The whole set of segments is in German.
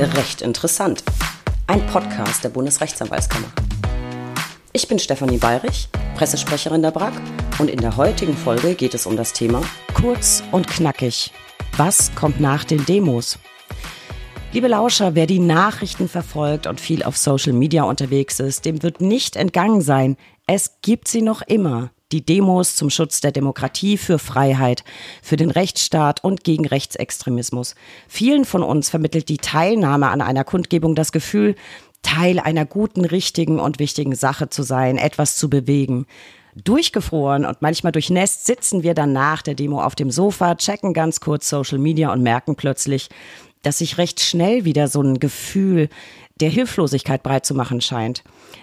Recht interessant. Ein Podcast der Bundesrechtsanwaltskammer. Ich bin Stefanie Bayrich, Pressesprecherin der BRAG und in der heutigen Folge geht es um das Thema Kurz und knackig. Was kommt nach den Demos? Liebe Lauscher, wer die Nachrichten verfolgt und viel auf Social Media unterwegs ist, dem wird nicht entgangen sein. Es gibt sie noch immer die Demos zum Schutz der Demokratie, für Freiheit, für den Rechtsstaat und gegen Rechtsextremismus. Vielen von uns vermittelt die Teilnahme an einer Kundgebung das Gefühl, Teil einer guten, richtigen und wichtigen Sache zu sein, etwas zu bewegen. Durchgefroren und manchmal durchnässt sitzen wir dann nach der Demo auf dem Sofa, checken ganz kurz Social Media und merken plötzlich, dass sich recht schnell wieder so ein Gefühl der Hilflosigkeit breit zu machen scheint.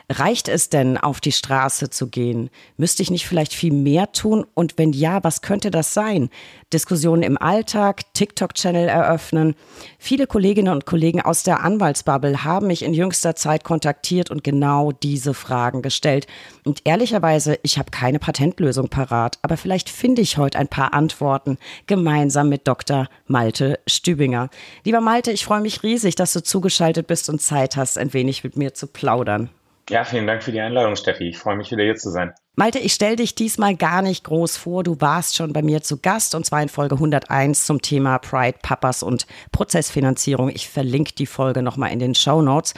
Reicht es denn, auf die Straße zu gehen? Müsste ich nicht vielleicht viel mehr tun? Und wenn ja, was könnte das sein? Diskussionen im Alltag, TikTok-Channel eröffnen. Viele Kolleginnen und Kollegen aus der Anwaltsbubble haben mich in jüngster Zeit kontaktiert und genau diese Fragen gestellt. Und ehrlicherweise, ich habe keine Patentlösung parat, aber vielleicht finde ich heute ein paar Antworten gemeinsam mit Dr. Malte Stübinger. Lieber Malte, ich freue mich riesig, dass du zugeschaltet bist und Zeit hast, ein wenig mit mir zu plaudern. Ja, vielen Dank für die Einladung, Steffi. Ich freue mich wieder hier zu sein. Malte, ich stelle dich diesmal gar nicht groß vor. Du warst schon bei mir zu Gast und zwar in Folge 101 zum Thema Pride, Papas und Prozessfinanzierung. Ich verlinke die Folge nochmal in den Show Notes.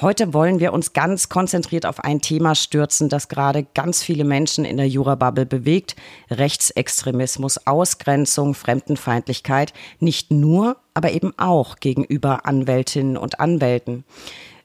Heute wollen wir uns ganz konzentriert auf ein Thema stürzen, das gerade ganz viele Menschen in der Jurabubble bewegt. Rechtsextremismus, Ausgrenzung, Fremdenfeindlichkeit. Nicht nur, aber eben auch gegenüber Anwältinnen und Anwälten.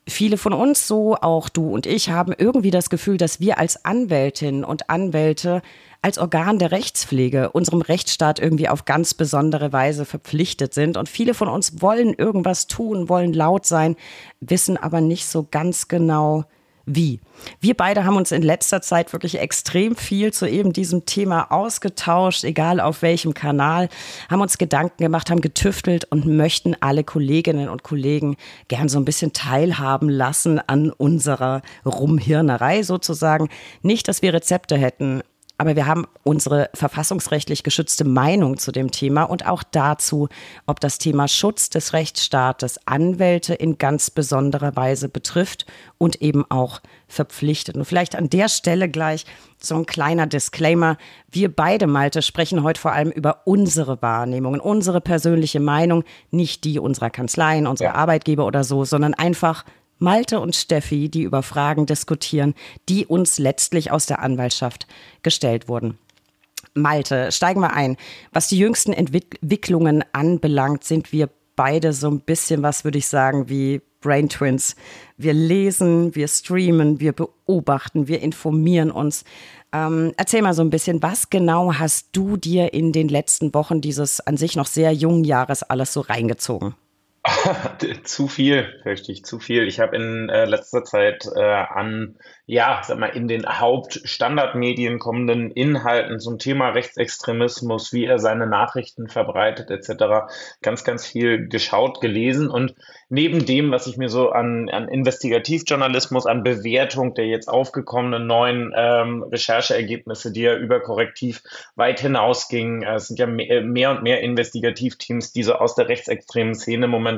Viele von uns, so auch du und ich, haben irgendwie das Gefühl, dass wir als Anwältinnen und Anwälte als Organ der Rechtspflege unserem Rechtsstaat irgendwie auf ganz besondere Weise verpflichtet sind. Und viele von uns wollen irgendwas tun, wollen laut sein, wissen aber nicht so ganz genau, wie. Wir beide haben uns in letzter Zeit wirklich extrem viel zu eben diesem Thema ausgetauscht, egal auf welchem Kanal, haben uns Gedanken gemacht, haben getüftelt und möchten alle Kolleginnen und Kollegen gern so ein bisschen teilhaben lassen an unserer Rumhirnerei sozusagen. Nicht, dass wir Rezepte hätten, aber wir haben unsere verfassungsrechtlich geschützte Meinung zu dem Thema und auch dazu, ob das Thema Schutz des Rechtsstaates Anwälte in ganz besonderer Weise betrifft und eben auch verpflichtet. Und vielleicht an der Stelle gleich so ein kleiner Disclaimer. Wir beide, Malte, sprechen heute vor allem über unsere Wahrnehmungen, unsere persönliche Meinung, nicht die unserer Kanzleien, unserer ja. Arbeitgeber oder so, sondern einfach Malte und Steffi, die über Fragen diskutieren, die uns letztlich aus der Anwaltschaft gestellt wurden. Malte, steigen wir ein. Was die jüngsten Entwicklungen anbelangt, sind wir beide so ein bisschen, was würde ich sagen, wie Brain Twins. Wir lesen, wir streamen, wir beobachten, wir informieren uns. Ähm, erzähl mal so ein bisschen, was genau hast du dir in den letzten Wochen dieses an sich noch sehr jungen Jahres alles so reingezogen? zu viel, fürchte ich, zu viel. Ich habe in äh, letzter Zeit äh, an, ja, sag mal, in den Hauptstandardmedien kommenden Inhalten zum Thema Rechtsextremismus, wie er seine Nachrichten verbreitet, etc., ganz, ganz viel geschaut, gelesen und neben dem, was ich mir so an, an Investigativjournalismus, an Bewertung der jetzt aufgekommenen neuen ähm, Rechercheergebnisse, die ja überkorrektiv weit hinausgingen, äh, es sind ja mehr, mehr und mehr Investigativteams, die so aus der rechtsextremen Szene momentan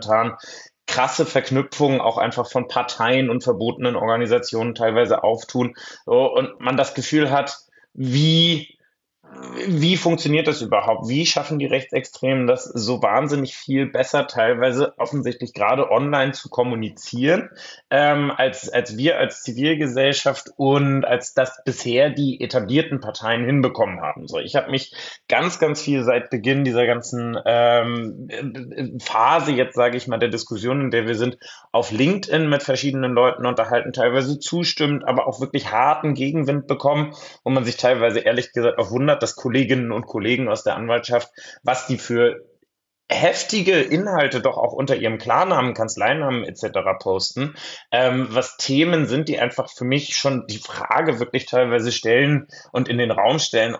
krasse Verknüpfungen auch einfach von Parteien und verbotenen Organisationen teilweise auftun. Und man das Gefühl hat, wie wie funktioniert das überhaupt? Wie schaffen die Rechtsextremen das so wahnsinnig viel besser, teilweise offensichtlich gerade online zu kommunizieren, ähm, als, als wir als Zivilgesellschaft und als das bisher die etablierten Parteien hinbekommen haben? So, ich habe mich ganz, ganz viel seit Beginn dieser ganzen ähm, Phase, jetzt sage ich mal, der Diskussion, in der wir sind, auf LinkedIn mit verschiedenen Leuten unterhalten, teilweise zustimmend, aber auch wirklich harten Gegenwind bekommen, wo man sich teilweise ehrlich gesagt auch wundert, dass Kolleginnen und Kollegen aus der Anwaltschaft, was die für heftige Inhalte doch auch unter ihrem Klarnamen, Kanzleinamen etc. posten, ähm, was Themen sind, die einfach für mich schon die Frage wirklich teilweise stellen und in den Raum stellen,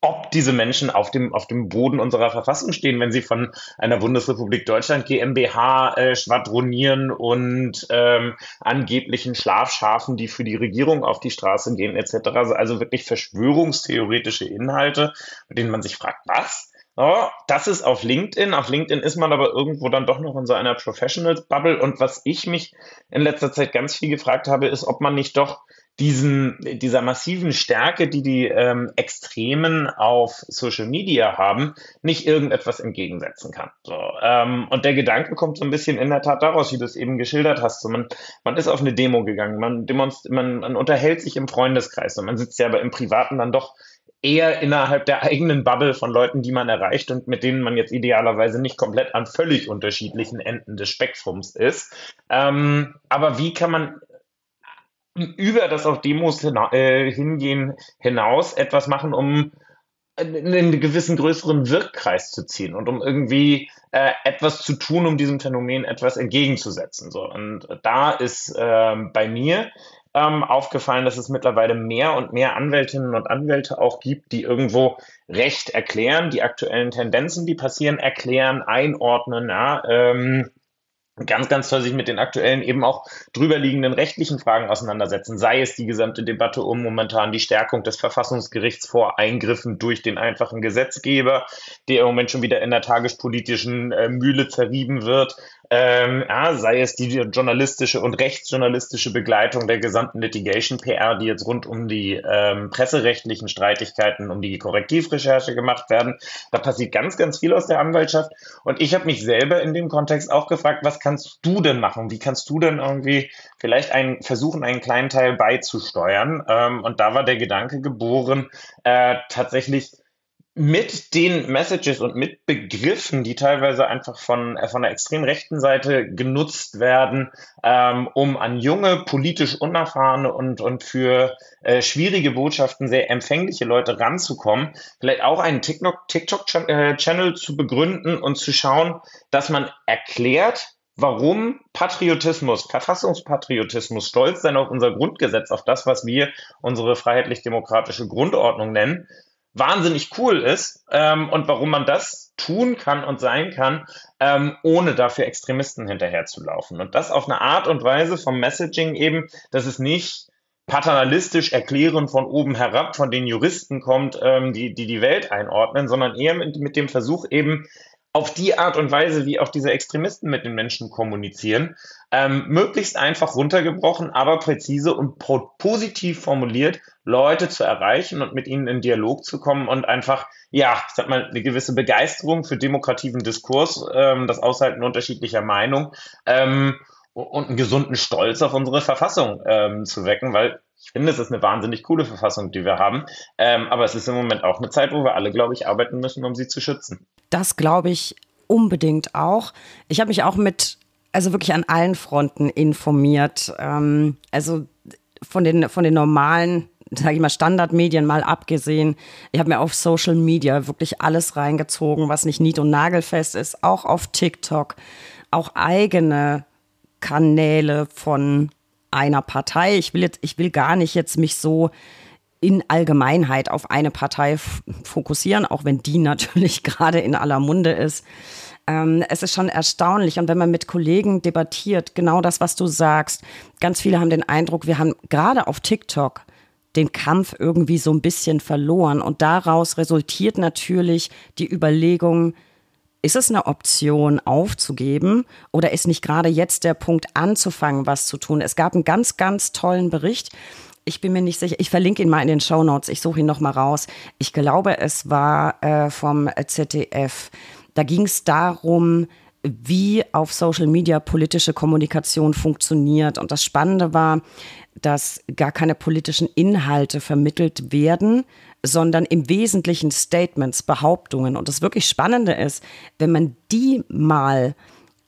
ob diese Menschen auf dem, auf dem Boden unserer Verfassung stehen, wenn sie von einer Bundesrepublik Deutschland GmbH äh, schwadronieren und ähm, angeblichen Schlafschafen, die für die Regierung auf die Straße gehen etc. Also wirklich verschwörungstheoretische Inhalte, bei denen man sich fragt, was? oh, das ist auf LinkedIn. Auf LinkedIn ist man aber irgendwo dann doch noch in so einer Professionals-Bubble. Und was ich mich in letzter Zeit ganz viel gefragt habe, ist, ob man nicht doch diesen, dieser massiven Stärke, die die ähm, Extremen auf Social Media haben, nicht irgendetwas entgegensetzen kann. So, ähm, und der Gedanke kommt so ein bisschen in der Tat daraus, wie du es eben geschildert hast. So, man, man ist auf eine Demo gegangen, man, demonst man, man unterhält sich im Freundeskreis und man sitzt ja aber im Privaten dann doch eher innerhalb der eigenen Bubble von Leuten, die man erreicht und mit denen man jetzt idealerweise nicht komplett an völlig unterschiedlichen Enden des Spektrums ist. Ähm, aber wie kann man über das auf Demos hina äh, hingehen hinaus etwas machen, um einen gewissen größeren Wirkkreis zu ziehen und um irgendwie äh, etwas zu tun, um diesem Phänomen etwas entgegenzusetzen. So und da ist äh, bei mir ähm, aufgefallen, dass es mittlerweile mehr und mehr Anwältinnen und Anwälte auch gibt, die irgendwo Recht erklären, die aktuellen Tendenzen, die passieren, erklären, einordnen, ja, ähm, ganz, ganz toll sich mit den aktuellen eben auch drüberliegenden rechtlichen Fragen auseinandersetzen, sei es die gesamte Debatte um momentan die Stärkung des Verfassungsgerichts vor Eingriffen durch den einfachen Gesetzgeber, der im Moment schon wieder in der tagespolitischen äh, Mühle zerrieben wird, ähm, ja, sei es die journalistische und rechtsjournalistische Begleitung der gesamten Litigation-PR, die jetzt rund um die ähm, presserechtlichen Streitigkeiten, um die Korrektivrecherche gemacht werden. Da passiert ganz, ganz viel aus der Anwaltschaft. Und ich habe mich selber in dem Kontext auch gefragt, was kannst du denn machen? Wie kannst du denn irgendwie vielleicht einen, versuchen, einen kleinen Teil beizusteuern? Ähm, und da war der Gedanke geboren, äh, tatsächlich mit den Messages und mit Begriffen, die teilweise einfach von, äh, von der extrem rechten Seite genutzt werden, ähm, um an junge, politisch unerfahrene und, und für äh, schwierige Botschaften sehr empfängliche Leute ranzukommen, vielleicht auch einen TikTok-Channel äh, zu begründen und zu schauen, dass man erklärt, warum Patriotismus, Verfassungspatriotismus, Stolz sein auf unser Grundgesetz, auf das, was wir unsere freiheitlich-demokratische Grundordnung nennen, wahnsinnig cool ist ähm, und warum man das tun kann und sein kann, ähm, ohne dafür Extremisten hinterherzulaufen. Und das auf eine Art und Weise vom Messaging eben, dass es nicht paternalistisch erklären von oben herab, von den Juristen kommt, ähm, die, die die Welt einordnen, sondern eher mit, mit dem Versuch eben auf die Art und Weise, wie auch diese Extremisten mit den Menschen kommunizieren, ähm, möglichst einfach runtergebrochen, aber präzise und positiv formuliert, Leute zu erreichen und mit ihnen in Dialog zu kommen und einfach, ja, ich sag mal, eine gewisse Begeisterung für demokrativen Diskurs, ähm, das Aushalten unterschiedlicher Meinung ähm, und einen gesunden Stolz auf unsere Verfassung ähm, zu wecken, weil ich finde, es ist eine wahnsinnig coole Verfassung, die wir haben. Ähm, aber es ist im Moment auch eine Zeit, wo wir alle, glaube ich, arbeiten müssen, um sie zu schützen. Das glaube ich unbedingt auch. Ich habe mich auch mit, also wirklich an allen Fronten informiert. Ähm, also von den, von den normalen sage ich mal, Standardmedien mal abgesehen. Ich habe mir auf Social Media wirklich alles reingezogen, was nicht nied- und nagelfest ist, auch auf TikTok, auch eigene Kanäle von einer Partei. Ich will jetzt, ich will gar nicht jetzt mich so in Allgemeinheit auf eine Partei fokussieren, auch wenn die natürlich gerade in aller Munde ist. Ähm, es ist schon erstaunlich. Und wenn man mit Kollegen debattiert, genau das, was du sagst, ganz viele haben den Eindruck, wir haben gerade auf TikTok den Kampf irgendwie so ein bisschen verloren. Und daraus resultiert natürlich die Überlegung, ist es eine Option aufzugeben oder ist nicht gerade jetzt der Punkt anzufangen, was zu tun? Es gab einen ganz, ganz tollen Bericht. Ich bin mir nicht sicher. Ich verlinke ihn mal in den Show Notes. Ich suche ihn noch mal raus. Ich glaube, es war äh, vom ZDF. Da ging es darum, wie auf Social Media politische Kommunikation funktioniert. Und das Spannende war, dass gar keine politischen Inhalte vermittelt werden, sondern im Wesentlichen Statements, Behauptungen. Und das wirklich Spannende ist, wenn man die mal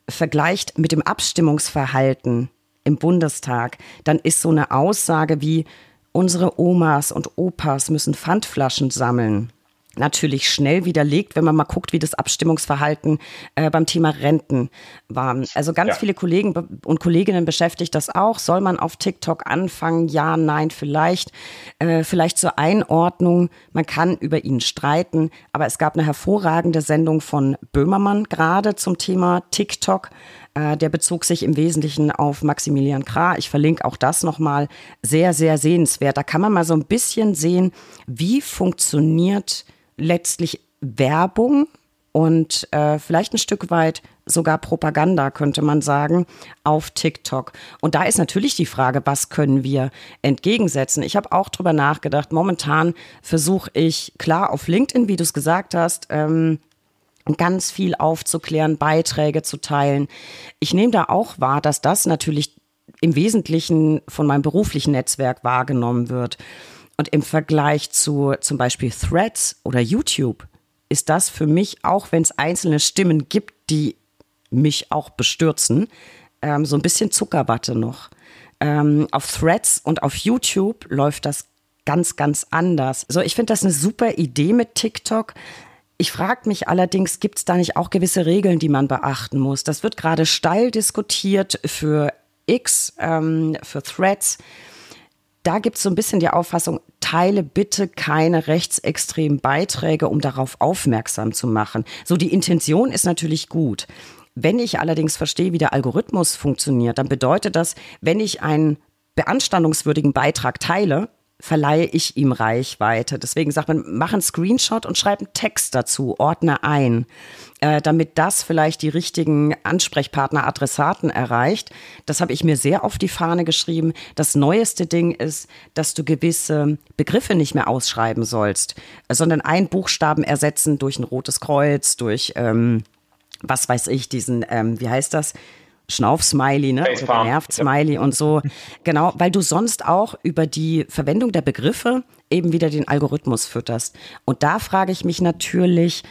vergleicht mit dem Abstimmungsverhalten im Bundestag, dann ist so eine Aussage wie, unsere Omas und Opas müssen Pfandflaschen sammeln natürlich schnell widerlegt, wenn man mal guckt, wie das Abstimmungsverhalten äh, beim Thema Renten war. Also ganz ja. viele Kollegen und Kolleginnen beschäftigt das auch. Soll man auf TikTok anfangen? Ja, nein, vielleicht. Äh, vielleicht zur Einordnung. Man kann über ihn streiten, aber es gab eine hervorragende Sendung von Böhmermann gerade zum Thema TikTok. Äh, der bezog sich im Wesentlichen auf Maximilian Krah. Ich verlinke auch das nochmal. Sehr, sehr sehenswert. Da kann man mal so ein bisschen sehen, wie funktioniert letztlich Werbung und äh, vielleicht ein Stück weit sogar Propaganda, könnte man sagen, auf TikTok. Und da ist natürlich die Frage, was können wir entgegensetzen? Ich habe auch drüber nachgedacht. Momentan versuche ich, klar, auf LinkedIn, wie du es gesagt hast, ähm, ganz viel aufzuklären, Beiträge zu teilen. Ich nehme da auch wahr, dass das natürlich im Wesentlichen von meinem beruflichen Netzwerk wahrgenommen wird. Und im Vergleich zu zum Beispiel Threads oder YouTube ist das für mich, auch wenn es einzelne Stimmen gibt, die mich auch bestürzen, ähm, so ein bisschen Zuckerwatte noch. Ähm, auf Threads und auf YouTube läuft das ganz, ganz anders. So, ich finde das eine super Idee mit TikTok. Ich frage mich allerdings, gibt es da nicht auch gewisse Regeln, die man beachten muss? Das wird gerade steil diskutiert für X, ähm, für Threads. Da gibt es so ein bisschen die Auffassung, teile bitte keine rechtsextremen Beiträge, um darauf aufmerksam zu machen. So, die Intention ist natürlich gut. Wenn ich allerdings verstehe, wie der Algorithmus funktioniert, dann bedeutet das, wenn ich einen beanstandungswürdigen Beitrag teile, verleihe ich ihm Reichweite. Deswegen sagt man, mach einen Screenshot und schreib einen Text dazu, ordne ein, äh, damit das vielleicht die richtigen Ansprechpartner, Adressaten erreicht. Das habe ich mir sehr auf die Fahne geschrieben. Das neueste Ding ist, dass du gewisse Begriffe nicht mehr ausschreiben sollst, sondern einen Buchstaben ersetzen durch ein rotes Kreuz, durch ähm, was weiß ich, diesen, ähm, wie heißt das? Schnauf-Smiley, ne? Oder Nerv-Smiley ja. und so. Genau, weil du sonst auch über die Verwendung der Begriffe eben wieder den Algorithmus fütterst. Und da frage ich mich natürlich,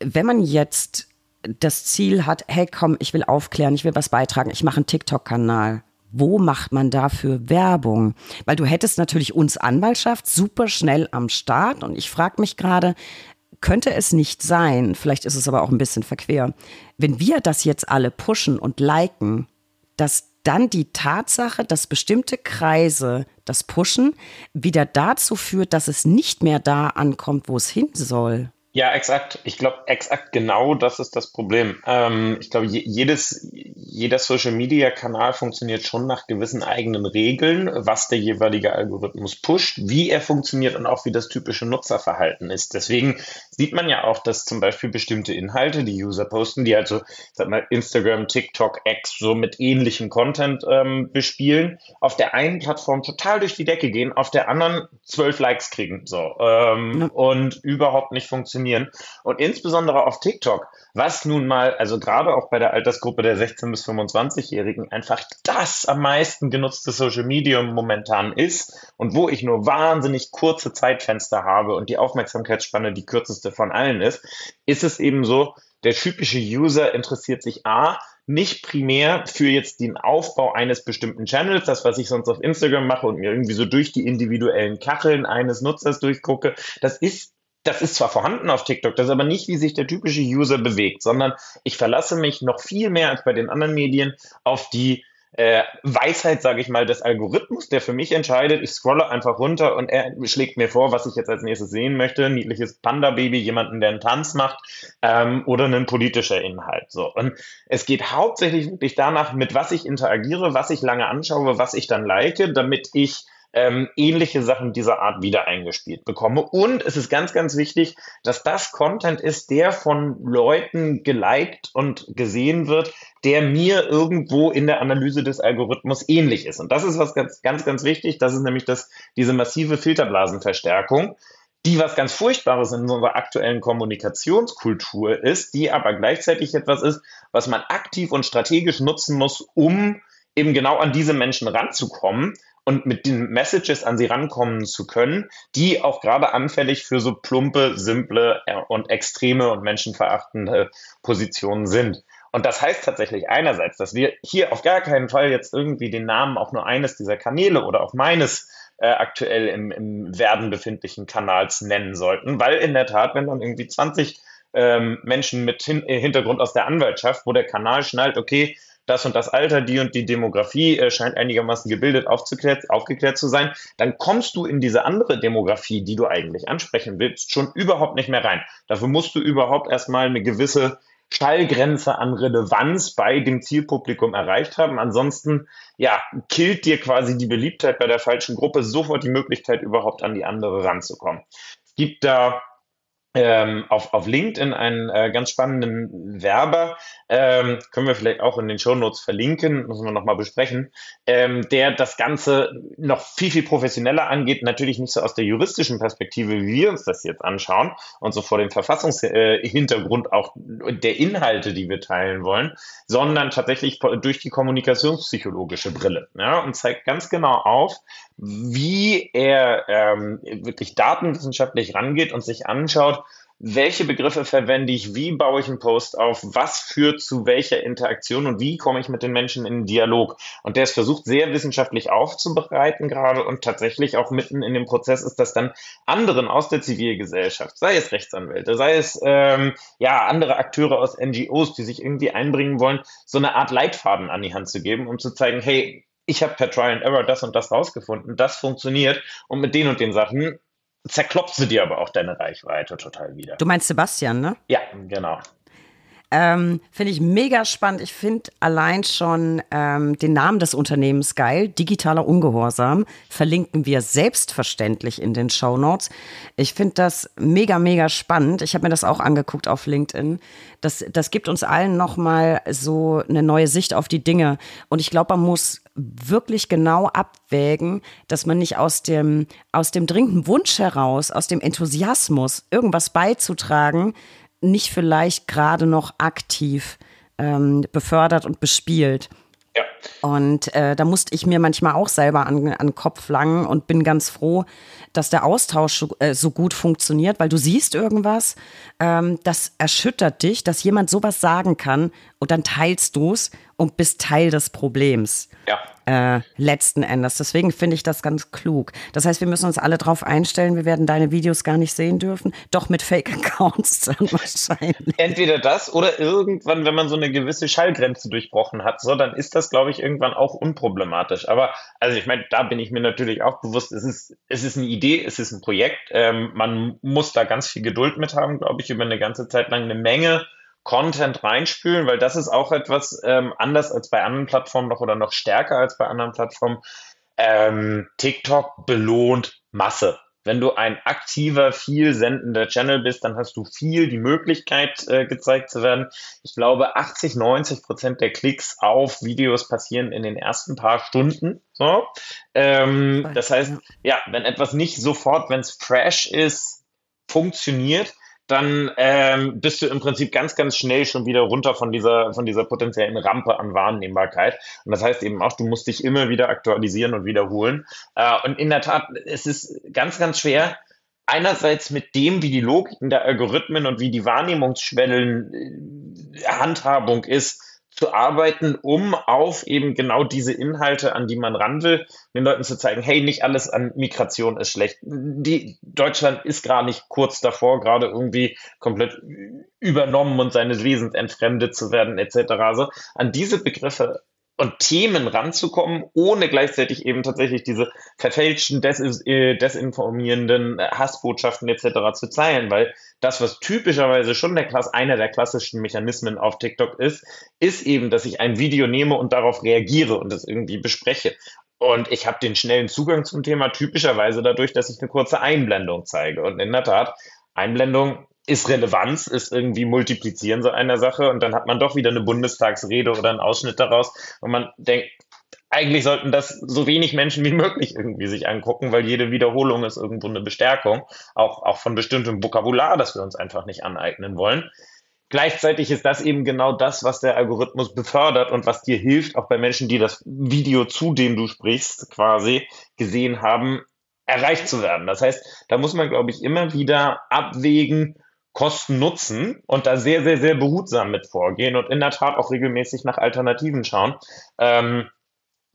wenn man jetzt das Ziel hat, hey komm, ich will aufklären, ich will was beitragen, ich mache einen TikTok-Kanal. Wo macht man dafür Werbung? Weil du hättest natürlich uns Anwaltschaft super schnell am Start und ich frage mich gerade, könnte es nicht sein, vielleicht ist es aber auch ein bisschen verquer, wenn wir das jetzt alle pushen und liken, dass dann die Tatsache, dass bestimmte Kreise das pushen, wieder dazu führt, dass es nicht mehr da ankommt, wo es hin soll. Ja, exakt. Ich glaube, exakt genau das ist das Problem. Ähm, ich glaube, jedes, jeder Social-Media-Kanal funktioniert schon nach gewissen eigenen Regeln, was der jeweilige Algorithmus pusht, wie er funktioniert und auch wie das typische Nutzerverhalten ist. Deswegen sieht man ja auch, dass zum Beispiel bestimmte Inhalte, die User posten, die also, sag mal, Instagram, TikTok, X so mit ähnlichem Content ähm, bespielen, auf der einen Plattform total durch die Decke gehen, auf der anderen zwölf Likes kriegen, so, ähm, ja. und überhaupt nicht funktionieren funktionieren. Und insbesondere auf TikTok, was nun mal, also gerade auch bei der Altersgruppe der 16- bis 25-Jährigen, einfach das am meisten genutzte Social Media momentan ist und wo ich nur wahnsinnig kurze Zeitfenster habe und die Aufmerksamkeitsspanne die kürzeste von allen ist, ist es eben so, der typische User interessiert sich A, nicht primär für jetzt den Aufbau eines bestimmten Channels, das, was ich sonst auf Instagram mache und mir irgendwie so durch die individuellen Kacheln eines Nutzers durchgucke, das ist das ist zwar vorhanden auf TikTok, das ist aber nicht, wie sich der typische User bewegt, sondern ich verlasse mich noch viel mehr als bei den anderen Medien auf die äh, Weisheit, sage ich mal, des Algorithmus, der für mich entscheidet. Ich scrolle einfach runter und er schlägt mir vor, was ich jetzt als nächstes sehen möchte. Ein niedliches Panda-Baby, jemanden, der einen Tanz macht ähm, oder ein politischer Inhalt. So. Und es geht hauptsächlich wirklich danach, mit was ich interagiere, was ich lange anschaue, was ich dann like, damit ich ähm, ähnliche Sachen dieser Art wieder eingespielt bekomme. Und es ist ganz, ganz wichtig, dass das Content ist, der von Leuten geliked und gesehen wird, der mir irgendwo in der Analyse des Algorithmus ähnlich ist. Und das ist was ganz, ganz, ganz wichtig. Das ist nämlich das, diese massive Filterblasenverstärkung die was ganz Furchtbares in unserer aktuellen Kommunikationskultur ist, die aber gleichzeitig etwas ist, was man aktiv und strategisch nutzen muss, um eben genau an diese Menschen ranzukommen, und mit den Messages an sie rankommen zu können, die auch gerade anfällig für so plumpe, simple äh, und extreme und menschenverachtende Positionen sind. Und das heißt tatsächlich einerseits, dass wir hier auf gar keinen Fall jetzt irgendwie den Namen auch nur eines dieser Kanäle oder auch meines äh, aktuell im, im Werden befindlichen Kanals nennen sollten, weil in der Tat, wenn dann irgendwie 20 ähm, Menschen mit Hin Hintergrund aus der Anwaltschaft, wo der Kanal schnallt, okay, das und das Alter, die und die Demografie äh, scheint einigermaßen gebildet, aufgeklärt zu sein, dann kommst du in diese andere Demografie, die du eigentlich ansprechen willst, schon überhaupt nicht mehr rein. Dafür musst du überhaupt erstmal eine gewisse Stallgrenze an Relevanz bei dem Zielpublikum erreicht haben. Ansonsten, ja, killt dir quasi die Beliebtheit bei der falschen Gruppe sofort die Möglichkeit, überhaupt an die andere ranzukommen. Es gibt da ähm, auf, auf LinkedIn einen äh, ganz spannenden Werber, ähm, können wir vielleicht auch in den Show Notes verlinken, müssen wir nochmal besprechen, ähm, der das Ganze noch viel, viel professioneller angeht, natürlich nicht so aus der juristischen Perspektive, wie wir uns das jetzt anschauen und so vor dem Verfassungshintergrund äh, auch der Inhalte, die wir teilen wollen, sondern tatsächlich durch die kommunikationspsychologische Brille ja, und zeigt ganz genau auf, wie er ähm, wirklich datenwissenschaftlich rangeht und sich anschaut, welche Begriffe verwende ich, wie baue ich einen Post auf, was führt zu welcher Interaktion? Und wie komme ich mit den Menschen in den Dialog. Und der ist versucht, sehr wissenschaftlich aufzubereiten gerade. Und tatsächlich auch mitten in dem Prozess ist, dass dann anderen aus der Zivilgesellschaft, sei es Rechtsanwälte, sei es ähm, ja andere Akteure aus NGOs, die sich irgendwie einbringen wollen, so eine Art Leitfaden an die Hand zu geben, um zu zeigen, hey, ich habe per Try and Error das und das rausgefunden, das funktioniert. Und mit den und den Sachen zerklopfst du dir aber auch deine Reichweite total wieder. Du meinst Sebastian, ne? Ja, genau. Ähm, finde ich mega spannend. Ich finde allein schon ähm, den Namen des Unternehmens geil. Digitaler Ungehorsam verlinken wir selbstverständlich in den Show Notes. Ich finde das mega, mega spannend. Ich habe mir das auch angeguckt auf LinkedIn. Das, das gibt uns allen nochmal so eine neue Sicht auf die Dinge. Und ich glaube, man muss wirklich genau abwägen, dass man nicht aus dem, aus dem dringenden Wunsch heraus, aus dem Enthusiasmus, irgendwas beizutragen, nicht vielleicht gerade noch aktiv ähm, befördert und bespielt. Ja. Und äh, da musste ich mir manchmal auch selber an, an den Kopf langen und bin ganz froh, dass der Austausch so, äh, so gut funktioniert, weil du siehst irgendwas, ähm, das erschüttert dich, dass jemand sowas sagen kann und dann teilst du es und bist Teil des Problems. Ja äh, letzten Endes. Deswegen finde ich das ganz klug. Das heißt, wir müssen uns alle darauf einstellen, wir werden deine Videos gar nicht sehen dürfen. Doch mit Fake-Accounts dann wahrscheinlich. Entweder das oder irgendwann, wenn man so eine gewisse Schallgrenze durchbrochen hat, so, dann ist das, glaube ich, irgendwann auch unproblematisch. Aber, also ich meine, da bin ich mir natürlich auch bewusst, es ist, es ist eine Idee, es ist ein Projekt. Ähm, man muss da ganz viel Geduld mit haben, glaube ich, über eine ganze Zeit lang eine Menge Content reinspülen, weil das ist auch etwas ähm, anders als bei anderen Plattformen noch oder noch stärker als bei anderen Plattformen. Ähm, TikTok belohnt Masse. Wenn du ein aktiver, viel sendender Channel bist, dann hast du viel die Möglichkeit, äh, gezeigt zu werden. Ich glaube, 80, 90 Prozent der Klicks auf Videos passieren in den ersten paar Stunden. So. Ähm, das heißt, ja, wenn etwas nicht sofort, wenn es fresh ist, funktioniert, dann ähm, bist du im Prinzip ganz, ganz schnell schon wieder runter von dieser, von dieser potenziellen Rampe an Wahrnehmbarkeit. Und das heißt eben auch, du musst dich immer wieder aktualisieren und wiederholen. Äh, und in der Tat, es ist ganz, ganz schwer, einerseits mit dem, wie die Logiken der Algorithmen und wie die Wahrnehmungsschwellen äh, Handhabung ist, zu arbeiten, um auf eben genau diese Inhalte, an die man ran will, den Leuten zu zeigen, hey, nicht alles an Migration ist schlecht. Die, Deutschland ist gerade nicht kurz davor, gerade irgendwie komplett übernommen und seines Wesens entfremdet zu werden, etc. Also an diese Begriffe und Themen ranzukommen, ohne gleichzeitig eben tatsächlich diese verfälschten, des, äh, desinformierenden Hassbotschaften etc. zu zeigen, weil das, was typischerweise schon der Klasse, einer der klassischen Mechanismen auf TikTok ist, ist eben, dass ich ein Video nehme und darauf reagiere und das irgendwie bespreche. Und ich habe den schnellen Zugang zum Thema typischerweise dadurch, dass ich eine kurze Einblendung zeige. Und in der Tat, Einblendung ist Relevanz, ist irgendwie Multiplizieren so einer Sache und dann hat man doch wieder eine Bundestagsrede oder einen Ausschnitt daraus und man denkt, eigentlich sollten das so wenig Menschen wie möglich irgendwie sich angucken, weil jede Wiederholung ist irgendwo eine Bestärkung, auch, auch von bestimmtem Vokabular, das wir uns einfach nicht aneignen wollen. Gleichzeitig ist das eben genau das, was der Algorithmus befördert und was dir hilft, auch bei Menschen, die das Video, zu dem du sprichst, quasi gesehen haben, erreicht zu werden. Das heißt, da muss man, glaube ich, immer wieder abwägen, Kosten-Nutzen und da sehr, sehr, sehr behutsam mit vorgehen und in der Tat auch regelmäßig nach Alternativen schauen. Ähm,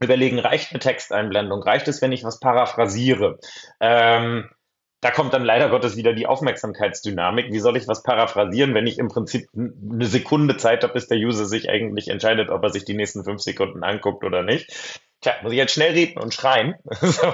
überlegen, reicht eine Texteinblendung? Reicht es, wenn ich was paraphrasiere? Ähm, da kommt dann leider Gottes wieder die Aufmerksamkeitsdynamik. Wie soll ich was paraphrasieren, wenn ich im Prinzip eine Sekunde Zeit habe, bis der User sich eigentlich entscheidet, ob er sich die nächsten fünf Sekunden anguckt oder nicht? Tja, muss ich jetzt schnell reden und schreien. so,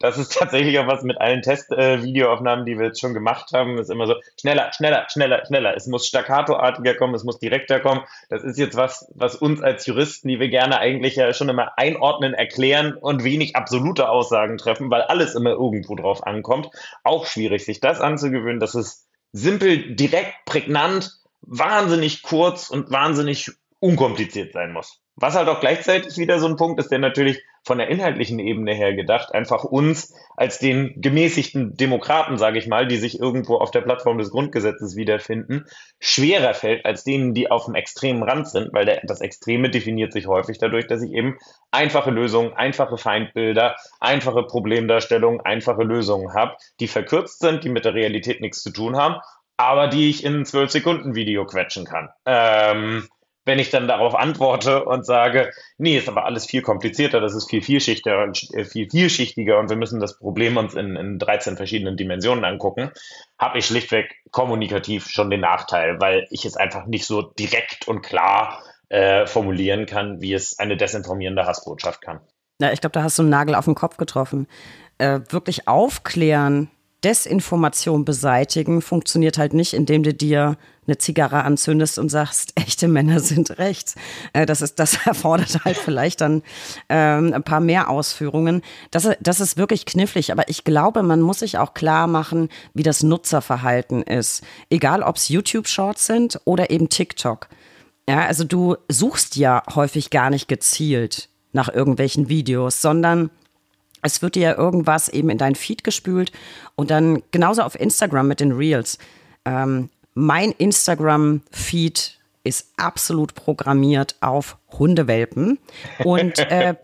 das ist tatsächlich auch was mit allen Test-Videoaufnahmen, äh, die wir jetzt schon gemacht haben. Ist immer so schneller, schneller, schneller, schneller. Es muss staccatoartiger kommen, es muss direkter kommen. Das ist jetzt was, was uns als Juristen, die wir gerne eigentlich ja schon immer einordnen, erklären und wenig absolute Aussagen treffen, weil alles immer irgendwo drauf ankommt. Auch schwierig, sich das anzugewöhnen. Das ist simpel, direkt, prägnant, wahnsinnig kurz und wahnsinnig unkompliziert sein muss. Was halt auch gleichzeitig wieder so ein Punkt ist, der natürlich von der inhaltlichen Ebene her gedacht einfach uns als den gemäßigten Demokraten, sage ich mal, die sich irgendwo auf der Plattform des Grundgesetzes wiederfinden, schwerer fällt als denen, die auf dem extremen Rand sind, weil der, das Extreme definiert sich häufig dadurch, dass ich eben einfache Lösungen, einfache Feindbilder, einfache Problemdarstellungen, einfache Lösungen habe, die verkürzt sind, die mit der Realität nichts zu tun haben, aber die ich in ein 12 Sekunden Video quetschen kann. Ähm, wenn ich dann darauf antworte und sage, nee, ist aber alles viel komplizierter, das ist viel vielschichtiger und äh, viel vielschichtiger und wir müssen das Problem uns in, in 13 verschiedenen Dimensionen angucken, habe ich schlichtweg kommunikativ schon den Nachteil, weil ich es einfach nicht so direkt und klar äh, formulieren kann, wie es eine desinformierende Hassbotschaft kann. Ja, ich glaube, da hast du einen Nagel auf den Kopf getroffen. Äh, wirklich aufklären, Desinformation beseitigen funktioniert halt nicht, indem du dir eine Zigarre anzündest und sagst, echte Männer sind rechts. Äh, das, ist, das erfordert halt vielleicht dann ähm, ein paar mehr Ausführungen. Das, das ist wirklich knifflig, aber ich glaube, man muss sich auch klar machen, wie das Nutzerverhalten ist. Egal, ob es YouTube-Shorts sind oder eben TikTok. Ja, also du suchst ja häufig gar nicht gezielt nach irgendwelchen Videos, sondern es wird dir ja irgendwas eben in dein Feed gespült und dann genauso auf Instagram mit den Reels. Ähm, mein Instagram-Feed ist absolut programmiert auf Hundewelpen und äh,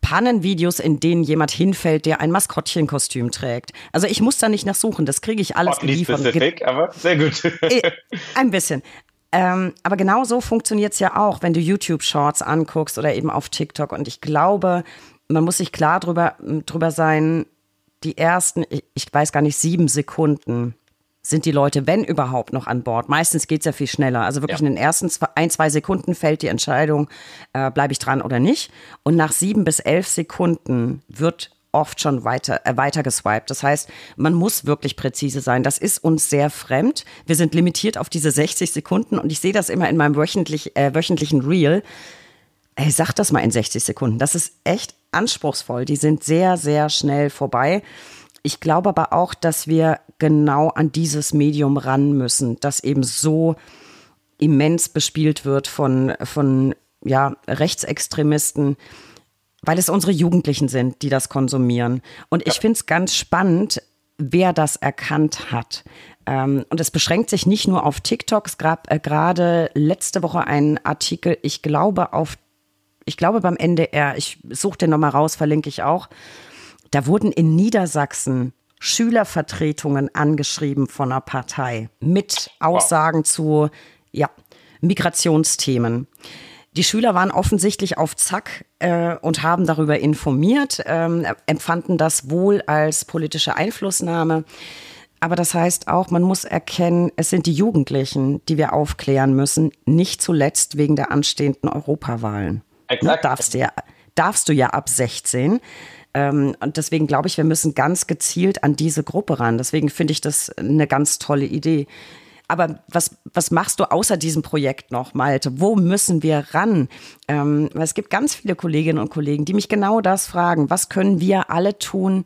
Pannenvideos, in denen jemand hinfällt, der ein Maskottchenkostüm trägt. Also ich muss da nicht nachsuchen, das kriege ich alles geliefert. Nicht specific, aber sehr gut. Äh, ein bisschen. Ähm, aber genau so funktioniert es ja auch, wenn du YouTube-Shorts anguckst oder eben auf TikTok. Und ich glaube, man muss sich klar drüber, drüber sein, die ersten, ich weiß gar nicht, sieben Sekunden sind die Leute, wenn überhaupt, noch an Bord. Meistens geht es ja viel schneller. Also wirklich ja. in den ersten zwei, ein, zwei Sekunden fällt die Entscheidung, äh, bleibe ich dran oder nicht. Und nach sieben bis elf Sekunden wird oft schon weiter, äh, weiter geswiped. Das heißt, man muss wirklich präzise sein. Das ist uns sehr fremd. Wir sind limitiert auf diese 60 Sekunden und ich sehe das immer in meinem wöchentlich, äh, wöchentlichen Reel. Ey, sag das mal in 60 Sekunden. Das ist echt anspruchsvoll. Die sind sehr, sehr schnell vorbei. Ich glaube aber auch, dass wir genau an dieses Medium ran müssen, das eben so immens bespielt wird von, von ja, Rechtsextremisten, weil es unsere Jugendlichen sind, die das konsumieren. Und ich finde es ganz spannend, wer das erkannt hat. Ähm, und es beschränkt sich nicht nur auf TikTok. Es gab äh, gerade letzte Woche einen Artikel, ich glaube, auf ich glaube beim NDR, ich suche den nochmal raus, verlinke ich auch, da wurden in Niedersachsen Schülervertretungen angeschrieben von einer Partei mit Aussagen wow. zu ja, Migrationsthemen. Die Schüler waren offensichtlich auf Zack äh, und haben darüber informiert, äh, empfanden das wohl als politische Einflussnahme. Aber das heißt auch, man muss erkennen, es sind die Jugendlichen, die wir aufklären müssen, nicht zuletzt wegen der anstehenden Europawahlen. Exakt. Ne, darfst, du ja, darfst du ja ab 16. Ähm, und deswegen glaube ich, wir müssen ganz gezielt an diese Gruppe ran. Deswegen finde ich das eine ganz tolle Idee. Aber was, was machst du außer diesem Projekt noch, Malte? Wo müssen wir ran? Ähm, es gibt ganz viele Kolleginnen und Kollegen, die mich genau das fragen. Was können wir alle tun,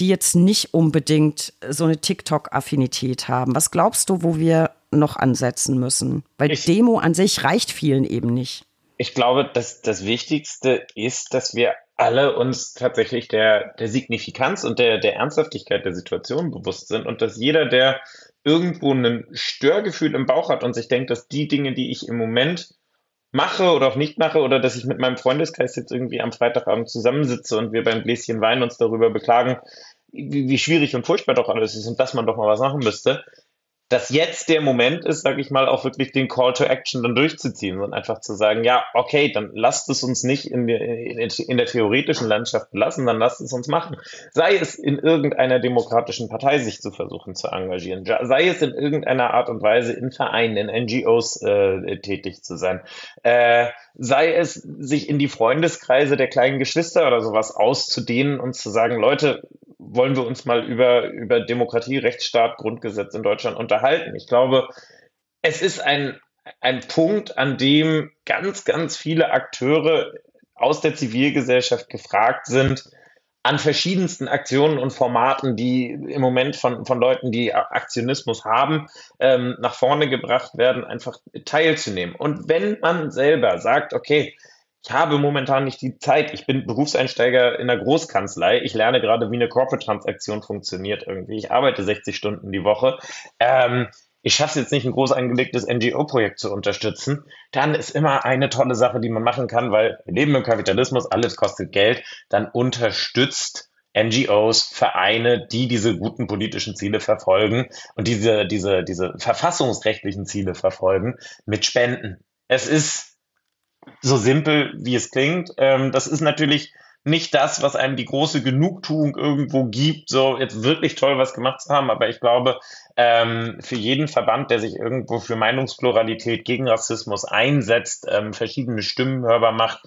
die jetzt nicht unbedingt so eine TikTok-Affinität haben? Was glaubst du, wo wir noch ansetzen müssen? Weil ich, Demo an sich reicht vielen eben nicht ich glaube, dass das Wichtigste ist, dass wir alle uns tatsächlich der, der Signifikanz und der, der Ernsthaftigkeit der Situation bewusst sind und dass jeder, der irgendwo ein Störgefühl im Bauch hat und sich denkt, dass die Dinge, die ich im Moment mache oder auch nicht mache oder dass ich mit meinem Freundeskreis jetzt irgendwie am Freitagabend zusammensitze und wir beim Gläschen Wein uns darüber beklagen, wie, wie schwierig und furchtbar doch alles ist und dass man doch mal was machen müsste, dass jetzt der Moment ist, sage ich mal, auch wirklich den Call to Action dann durchzuziehen und einfach zu sagen, ja, okay, dann lasst es uns nicht in der, in der theoretischen Landschaft belassen, dann lasst es uns machen. Sei es in irgendeiner demokratischen Partei sich zu versuchen zu engagieren, sei es in irgendeiner Art und Weise in Vereinen, in NGOs äh, tätig zu sein, äh, sei es sich in die Freundeskreise der kleinen Geschwister oder sowas auszudehnen und zu sagen, Leute, wollen wir uns mal über, über Demokratie, Rechtsstaat, Grundgesetz in Deutschland unterhalten. Ich glaube, es ist ein, ein Punkt, an dem ganz, ganz viele Akteure aus der Zivilgesellschaft gefragt sind, an verschiedensten Aktionen und Formaten, die im Moment von, von Leuten, die Aktionismus haben, ähm, nach vorne gebracht werden, einfach teilzunehmen. Und wenn man selber sagt, okay, ich habe momentan nicht die Zeit, ich bin Berufseinsteiger in der Großkanzlei, ich lerne gerade, wie eine Corporate-Transaktion funktioniert irgendwie, ich arbeite 60 Stunden die Woche, ähm, ich schaffe es jetzt nicht, ein groß angelegtes NGO-Projekt zu unterstützen, dann ist immer eine tolle Sache, die man machen kann, weil wir leben im Kapitalismus, alles kostet Geld, dann unterstützt NGOs, Vereine, die diese guten politischen Ziele verfolgen und diese, diese, diese verfassungsrechtlichen Ziele verfolgen, mit Spenden. Es ist so simpel, wie es klingt. Ähm, das ist natürlich nicht das, was einem die große Genugtuung irgendwo gibt, so jetzt wirklich toll was gemacht zu haben. Aber ich glaube, ähm, für jeden Verband, der sich irgendwo für Meinungspluralität gegen Rassismus einsetzt, ähm, verschiedene Stimmen hörbar macht,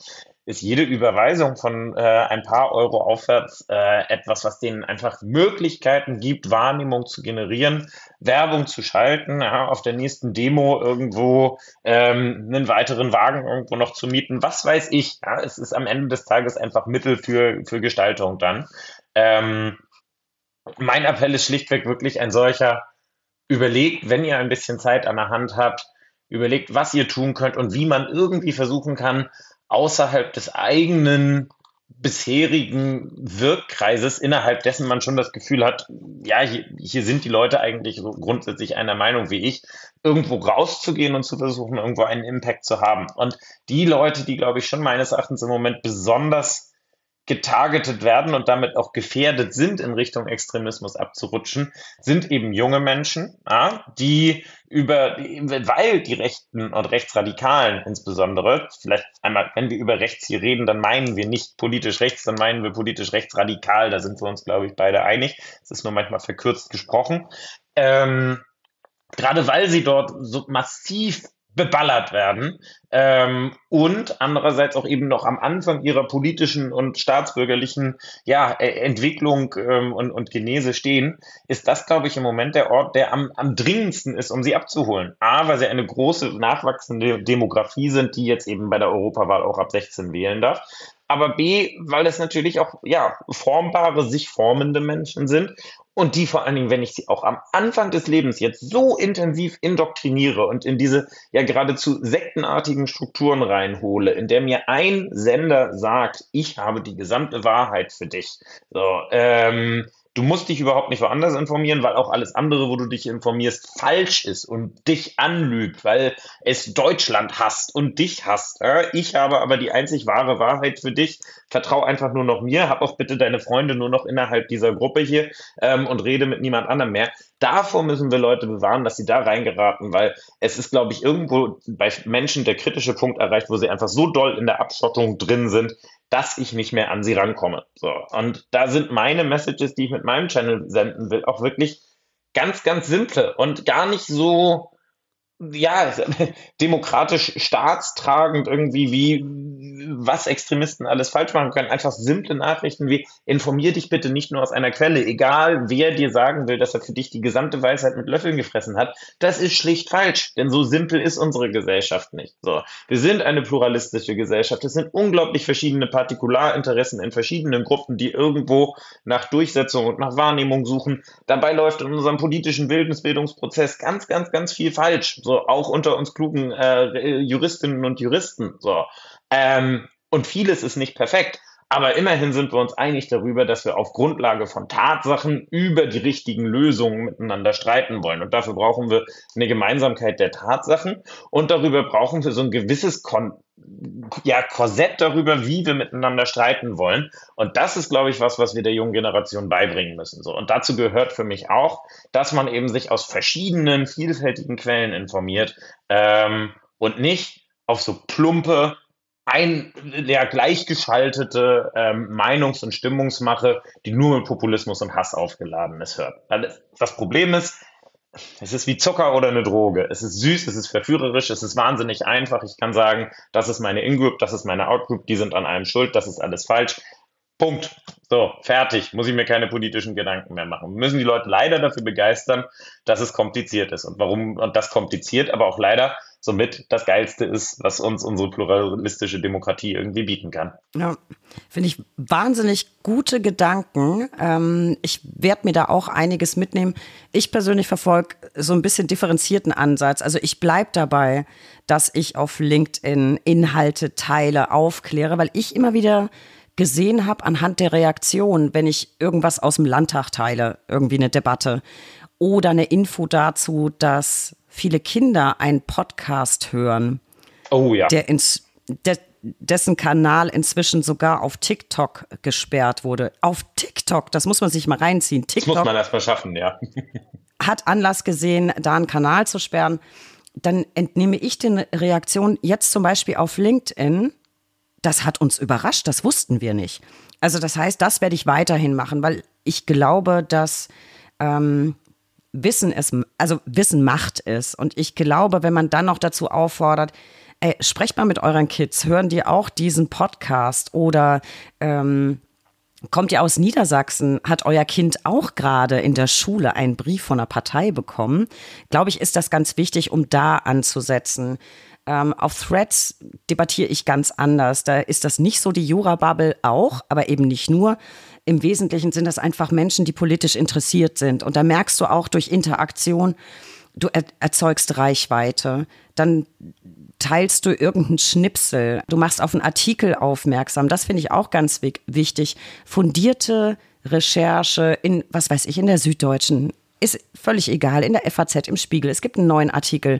ist jede Überweisung von äh, ein paar Euro aufwärts äh, etwas, was denen einfach Möglichkeiten gibt, Wahrnehmung zu generieren, Werbung zu schalten, ja, auf der nächsten Demo irgendwo ähm, einen weiteren Wagen irgendwo noch zu mieten, was weiß ich. Ja, es ist am Ende des Tages einfach Mittel für, für Gestaltung dann. Ähm, mein Appell ist schlichtweg wirklich ein solcher, überlegt, wenn ihr ein bisschen Zeit an der Hand habt, überlegt, was ihr tun könnt und wie man irgendwie versuchen kann, außerhalb des eigenen bisherigen Wirkkreises, innerhalb dessen man schon das Gefühl hat, ja, hier, hier sind die Leute eigentlich so grundsätzlich einer Meinung wie ich, irgendwo rauszugehen und zu versuchen, irgendwo einen Impact zu haben. Und die Leute, die, glaube ich, schon meines Erachtens im Moment besonders getargetet werden und damit auch gefährdet sind, in Richtung Extremismus abzurutschen, sind eben junge Menschen, ja, die über, weil die Rechten und Rechtsradikalen insbesondere, vielleicht einmal, wenn wir über rechts hier reden, dann meinen wir nicht politisch rechts, dann meinen wir politisch rechtsradikal, da sind wir uns, glaube ich, beide einig. Es ist nur manchmal verkürzt gesprochen. Ähm, gerade weil sie dort so massiv beballert werden ähm, und andererseits auch eben noch am Anfang ihrer politischen und staatsbürgerlichen ja, e, Entwicklung ähm, und, und Genese stehen, ist das, glaube ich, im Moment der Ort, der am, am dringendsten ist, um sie abzuholen. A, weil sie eine große nachwachsende Demografie sind, die jetzt eben bei der Europawahl auch ab 16 wählen darf aber B, weil es natürlich auch ja, formbare, sich formende Menschen sind und die vor allen Dingen, wenn ich sie auch am Anfang des Lebens jetzt so intensiv indoktriniere und in diese ja geradezu sektenartigen Strukturen reinhole, in der mir ein Sender sagt, ich habe die gesamte Wahrheit für dich. So, ähm, Du musst dich überhaupt nicht woanders informieren, weil auch alles andere, wo du dich informierst, falsch ist und dich anlügt, weil es Deutschland hasst und dich hasst. Ich habe aber die einzig wahre Wahrheit für dich. Vertrau einfach nur noch mir, hab auch bitte deine Freunde nur noch innerhalb dieser Gruppe hier ähm, und rede mit niemand anderem mehr. Davor müssen wir Leute bewahren, dass sie da reingeraten, weil es ist, glaube ich, irgendwo bei Menschen der kritische Punkt erreicht, wo sie einfach so doll in der Abschottung drin sind, dass ich nicht mehr an sie rankomme. So. Und da sind meine Messages, die ich mit meinem Channel senden will, auch wirklich ganz, ganz simple und gar nicht so ja, demokratisch staatstragend irgendwie, wie was Extremisten alles falsch machen können. Einfach simple Nachrichten wie informier dich bitte nicht nur aus einer Quelle, egal wer dir sagen will, dass er für dich die gesamte Weisheit mit Löffeln gefressen hat. Das ist schlicht falsch, denn so simpel ist unsere Gesellschaft nicht. So, wir sind eine pluralistische Gesellschaft. Es sind unglaublich verschiedene Partikularinteressen in verschiedenen Gruppen, die irgendwo nach Durchsetzung und nach Wahrnehmung suchen. Dabei läuft in unserem politischen Bildungsbildungsprozess ganz, ganz, ganz viel falsch. So, so auch unter uns klugen äh, Juristinnen und Juristen. So. Ähm, und vieles ist nicht perfekt. Aber immerhin sind wir uns einig darüber, dass wir auf Grundlage von Tatsachen über die richtigen Lösungen miteinander streiten wollen. Und dafür brauchen wir eine Gemeinsamkeit der Tatsachen und darüber brauchen wir so ein gewisses Kon ja, Korsett darüber, wie wir miteinander streiten wollen. Und das ist, glaube ich, was, was wir der jungen Generation beibringen müssen. So. Und dazu gehört für mich auch, dass man eben sich aus verschiedenen, vielfältigen Quellen informiert ähm, und nicht auf so plumpe, ein der gleichgeschaltete ähm, Meinungs- und Stimmungsmache, die nur mit Populismus und Hass aufgeladen ist, hört. Das Problem ist, es ist wie Zucker oder eine Droge. Es ist süß, es ist verführerisch, es ist wahnsinnig einfach. Ich kann sagen, das ist meine In-Group, das ist meine Out-Group, die sind an einem schuld, das ist alles falsch. Punkt. So, fertig. Muss ich mir keine politischen Gedanken mehr machen. Wir müssen die Leute leider dafür begeistern, dass es kompliziert ist. Und warum, und das kompliziert, aber auch leider somit das Geilste ist, was uns unsere pluralistische Demokratie irgendwie bieten kann. Ja, finde ich wahnsinnig gute Gedanken. Ähm, ich werde mir da auch einiges mitnehmen. Ich persönlich verfolge so ein bisschen differenzierten Ansatz. Also ich bleibe dabei, dass ich auf LinkedIn Inhalte teile, aufkläre, weil ich immer wieder gesehen habe anhand der Reaktion, wenn ich irgendwas aus dem Landtag teile, irgendwie eine Debatte oder eine Info dazu, dass viele Kinder einen Podcast hören. Oh ja. Der ins, der, dessen Kanal inzwischen sogar auf TikTok gesperrt wurde. Auf TikTok, das muss man sich mal reinziehen. TikTok das muss man erst mal schaffen, ja. hat Anlass gesehen, da einen Kanal zu sperren. Dann entnehme ich den Reaktionen jetzt zum Beispiel auf LinkedIn. Das hat uns überrascht, das wussten wir nicht. Also das heißt, das werde ich weiterhin machen, weil ich glaube, dass ähm, Wissen es, also Wissen macht es. Und ich glaube, wenn man dann noch dazu auffordert, ey, sprecht mal mit euren Kids, hören die auch diesen Podcast oder ähm, kommt ihr aus Niedersachsen, hat euer Kind auch gerade in der Schule einen Brief von einer Partei bekommen, glaube ich, ist das ganz wichtig, um da anzusetzen. Ähm, auf Threads debattiere ich ganz anders. Da ist das nicht so die Jura-Bubble auch, aber eben nicht nur. Im Wesentlichen sind das einfach Menschen, die politisch interessiert sind. Und da merkst du auch durch Interaktion, du er erzeugst Reichweite. Dann teilst du irgendeinen Schnipsel. Du machst auf einen Artikel aufmerksam. Das finde ich auch ganz wichtig. Fundierte Recherche in, was weiß ich, in der Süddeutschen. Ist völlig egal, in der FAZ, im Spiegel. Es gibt einen neuen Artikel.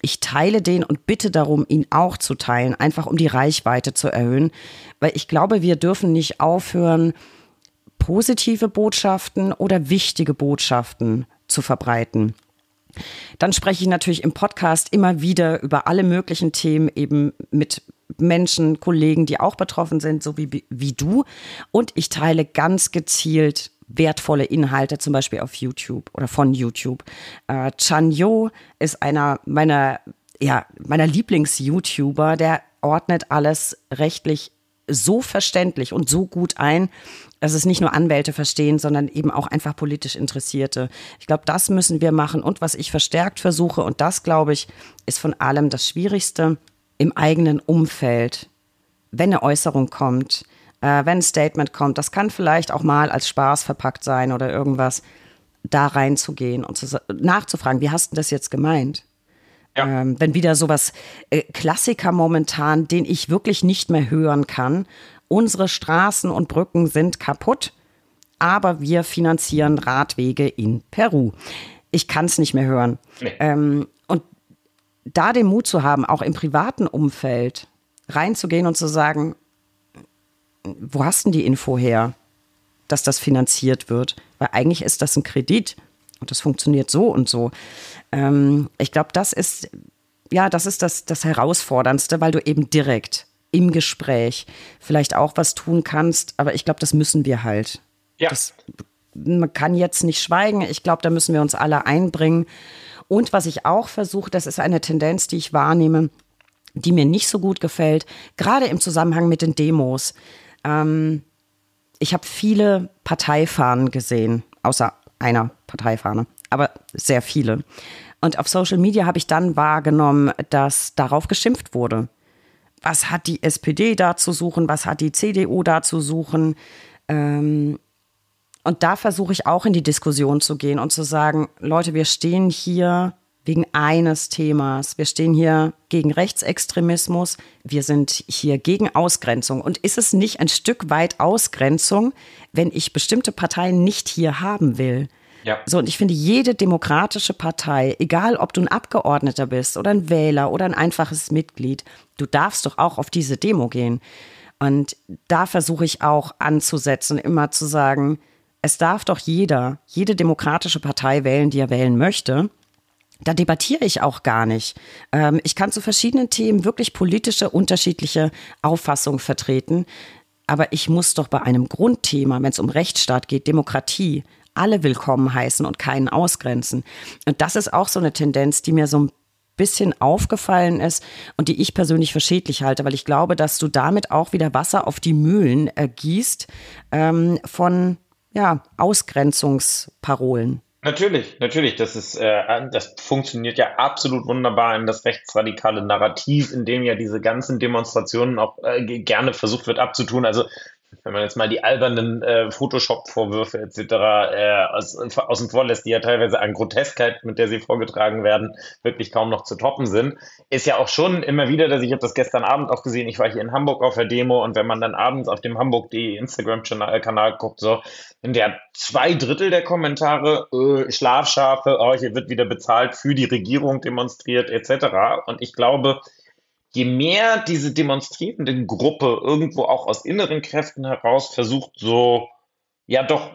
Ich teile den und bitte darum, ihn auch zu teilen, einfach um die Reichweite zu erhöhen. Weil ich glaube, wir dürfen nicht aufhören, positive Botschaften oder wichtige Botschaften zu verbreiten. Dann spreche ich natürlich im Podcast immer wieder über alle möglichen Themen, eben mit Menschen, Kollegen, die auch betroffen sind, so wie, wie du. Und ich teile ganz gezielt wertvolle Inhalte, zum Beispiel auf YouTube oder von YouTube. Äh, Chan Yo ist einer meiner, ja, meiner Lieblings-YouTuber, der ordnet alles rechtlich so verständlich und so gut ein, dass es nicht nur Anwälte verstehen, sondern eben auch einfach politisch Interessierte. Ich glaube, das müssen wir machen. Und was ich verstärkt versuche, und das, glaube ich, ist von allem das Schwierigste, im eigenen Umfeld, wenn eine Äußerung kommt, äh, wenn ein Statement kommt, das kann vielleicht auch mal als Spaß verpackt sein oder irgendwas, da reinzugehen und zu, nachzufragen, wie hast du das jetzt gemeint? Ja. Ähm, wenn wieder sowas äh, Klassiker momentan, den ich wirklich nicht mehr hören kann. Unsere Straßen und Brücken sind kaputt, aber wir finanzieren Radwege in Peru. Ich kann es nicht mehr hören. Nee. Ähm, und da den Mut zu haben, auch im privaten Umfeld reinzugehen und zu sagen, wo hast denn die Info her, dass das finanziert wird? Weil eigentlich ist das ein Kredit und das funktioniert so und so. Ähm, ich glaube, das ist, ja, das ist das, das Herausforderndste, weil du eben direkt im Gespräch vielleicht auch was tun kannst. Aber ich glaube, das müssen wir halt. Ja. Das, man kann jetzt nicht schweigen. Ich glaube, da müssen wir uns alle einbringen. Und was ich auch versuche, das ist eine Tendenz, die ich wahrnehme, die mir nicht so gut gefällt, gerade im Zusammenhang mit den Demos. Ähm, ich habe viele Parteifahnen gesehen, außer einer Parteifahne, aber sehr viele. Und auf Social Media habe ich dann wahrgenommen, dass darauf geschimpft wurde. Was hat die SPD da zu suchen? Was hat die CDU da zu suchen? Ähm, und da versuche ich auch in die Diskussion zu gehen und zu sagen, Leute, wir stehen hier wegen eines Themas. Wir stehen hier gegen Rechtsextremismus. Wir sind hier gegen Ausgrenzung. Und ist es nicht ein Stück weit Ausgrenzung, wenn ich bestimmte Parteien nicht hier haben will? Ja. So, und ich finde, jede demokratische Partei, egal ob du ein Abgeordneter bist oder ein Wähler oder ein einfaches Mitglied, du darfst doch auch auf diese Demo gehen. Und da versuche ich auch anzusetzen, immer zu sagen, es darf doch jeder, jede demokratische Partei wählen, die er wählen möchte. Da debattiere ich auch gar nicht. Ähm, ich kann zu verschiedenen Themen wirklich politische, unterschiedliche Auffassungen vertreten. Aber ich muss doch bei einem Grundthema, wenn es um Rechtsstaat geht, Demokratie, alle willkommen heißen und keinen ausgrenzen. Und das ist auch so eine Tendenz, die mir so ein bisschen aufgefallen ist und die ich persönlich für schädlich halte, weil ich glaube, dass du damit auch wieder Wasser auf die Mühlen ergießt ähm, von ja, Ausgrenzungsparolen. Natürlich, natürlich. Das ist, äh, das funktioniert ja absolut wunderbar in das rechtsradikale Narrativ, in dem ja diese ganzen Demonstrationen auch äh, gerne versucht wird abzutun. Also wenn man jetzt mal die albernen äh, Photoshop-Vorwürfe etc. Äh, aus, außen vor lässt, die ja teilweise an Groteskheit, mit der sie vorgetragen werden, wirklich kaum noch zu toppen sind, ist ja auch schon immer wieder, dass ich habe das gestern Abend auch gesehen, ich war hier in Hamburg auf der Demo und wenn man dann abends auf dem Hamburg.de Instagram-Kanal guckt, so, in der zwei Drittel der Kommentare äh, Schlafschafe, oh, hier wird wieder bezahlt für die Regierung demonstriert etc. Und ich glaube, je mehr diese demonstrierende Gruppe irgendwo auch aus inneren Kräften heraus versucht, so ja doch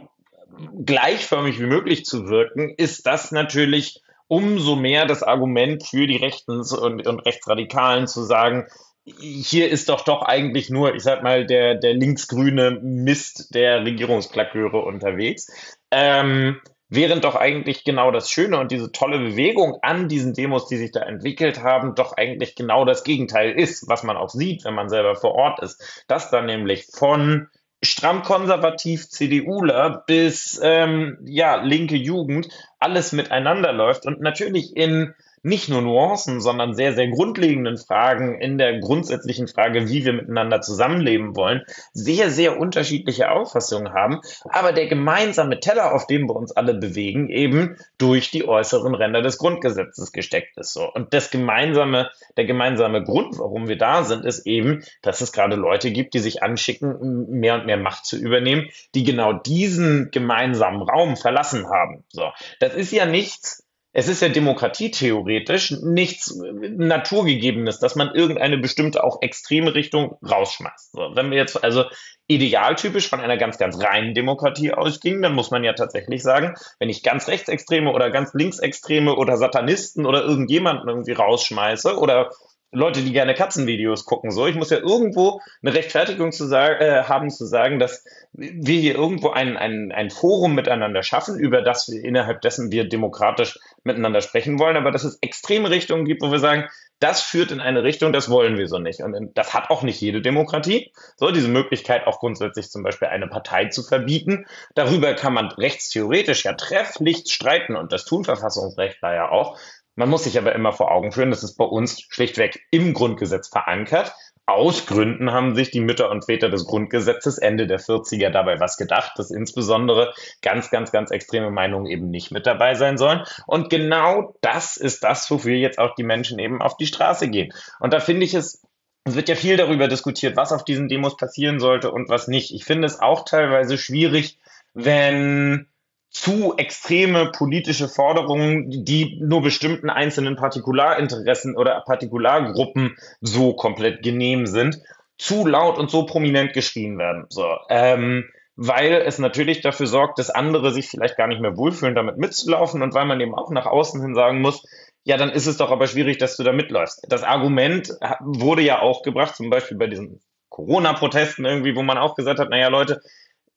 gleichförmig wie möglich zu wirken, ist das natürlich umso mehr das Argument für die Rechten und, und Rechtsradikalen zu sagen, hier ist doch doch eigentlich nur, ich sag mal, der, der linksgrüne Mist der Regierungsklaköre unterwegs. Ähm, Während doch eigentlich genau das Schöne und diese tolle Bewegung an diesen Demos, die sich da entwickelt haben, doch eigentlich genau das Gegenteil ist, was man auch sieht, wenn man selber vor Ort ist. Dass dann nämlich von stramm konservativ CDUler bis ähm, ja linke Jugend alles miteinander läuft und natürlich in nicht nur Nuancen, sondern sehr, sehr grundlegenden Fragen in der grundsätzlichen Frage, wie wir miteinander zusammenleben wollen, sehr, sehr unterschiedliche Auffassungen haben, aber der gemeinsame Teller, auf dem wir uns alle bewegen, eben durch die äußeren Ränder des Grundgesetzes gesteckt ist. So. Und das gemeinsame, der gemeinsame Grund, warum wir da sind, ist eben, dass es gerade Leute gibt, die sich anschicken, mehr und mehr Macht zu übernehmen, die genau diesen gemeinsamen Raum verlassen haben. So. Das ist ja nichts, es ist ja demokratietheoretisch nichts Naturgegebenes, dass man irgendeine bestimmte auch extreme Richtung rausschmeißt. So, wenn wir jetzt also idealtypisch von einer ganz, ganz reinen Demokratie ausgingen, dann muss man ja tatsächlich sagen, wenn ich ganz Rechtsextreme oder ganz Linksextreme oder Satanisten oder irgendjemanden irgendwie rausschmeiße oder Leute, die gerne Katzenvideos gucken, so. Ich muss ja irgendwo eine Rechtfertigung zu sagen, äh, haben zu sagen, dass wir hier irgendwo ein, ein, ein Forum miteinander schaffen, über das wir innerhalb dessen wir demokratisch miteinander sprechen wollen, aber dass es extreme Richtungen gibt, wo wir sagen, das führt in eine Richtung, das wollen wir so nicht. Und das hat auch nicht jede Demokratie. So, diese Möglichkeit auch grundsätzlich zum Beispiel eine Partei zu verbieten. Darüber kann man rechtstheoretisch ja trefflich streiten und das tun Verfassungsrechtler ja auch. Man muss sich aber immer vor Augen führen, das ist bei uns schlichtweg im Grundgesetz verankert. Aus Gründen haben sich die Mütter und Väter des Grundgesetzes Ende der 40er dabei was gedacht, dass insbesondere ganz, ganz, ganz extreme Meinungen eben nicht mit dabei sein sollen. Und genau das ist das, wofür jetzt auch die Menschen eben auf die Straße gehen. Und da finde ich es es wird ja viel darüber diskutiert, was auf diesen Demos passieren sollte und was nicht. Ich finde es auch teilweise schwierig, wenn zu extreme politische Forderungen, die nur bestimmten einzelnen Partikularinteressen oder Partikulargruppen so komplett genehm sind, zu laut und so prominent geschrien werden. So, ähm, weil es natürlich dafür sorgt, dass andere sich vielleicht gar nicht mehr wohlfühlen, damit mitzulaufen und weil man eben auch nach außen hin sagen muss, ja, dann ist es doch aber schwierig, dass du da mitläufst. Das Argument wurde ja auch gebracht, zum Beispiel bei diesen Corona-Protesten irgendwie, wo man auch gesagt hat, naja, Leute,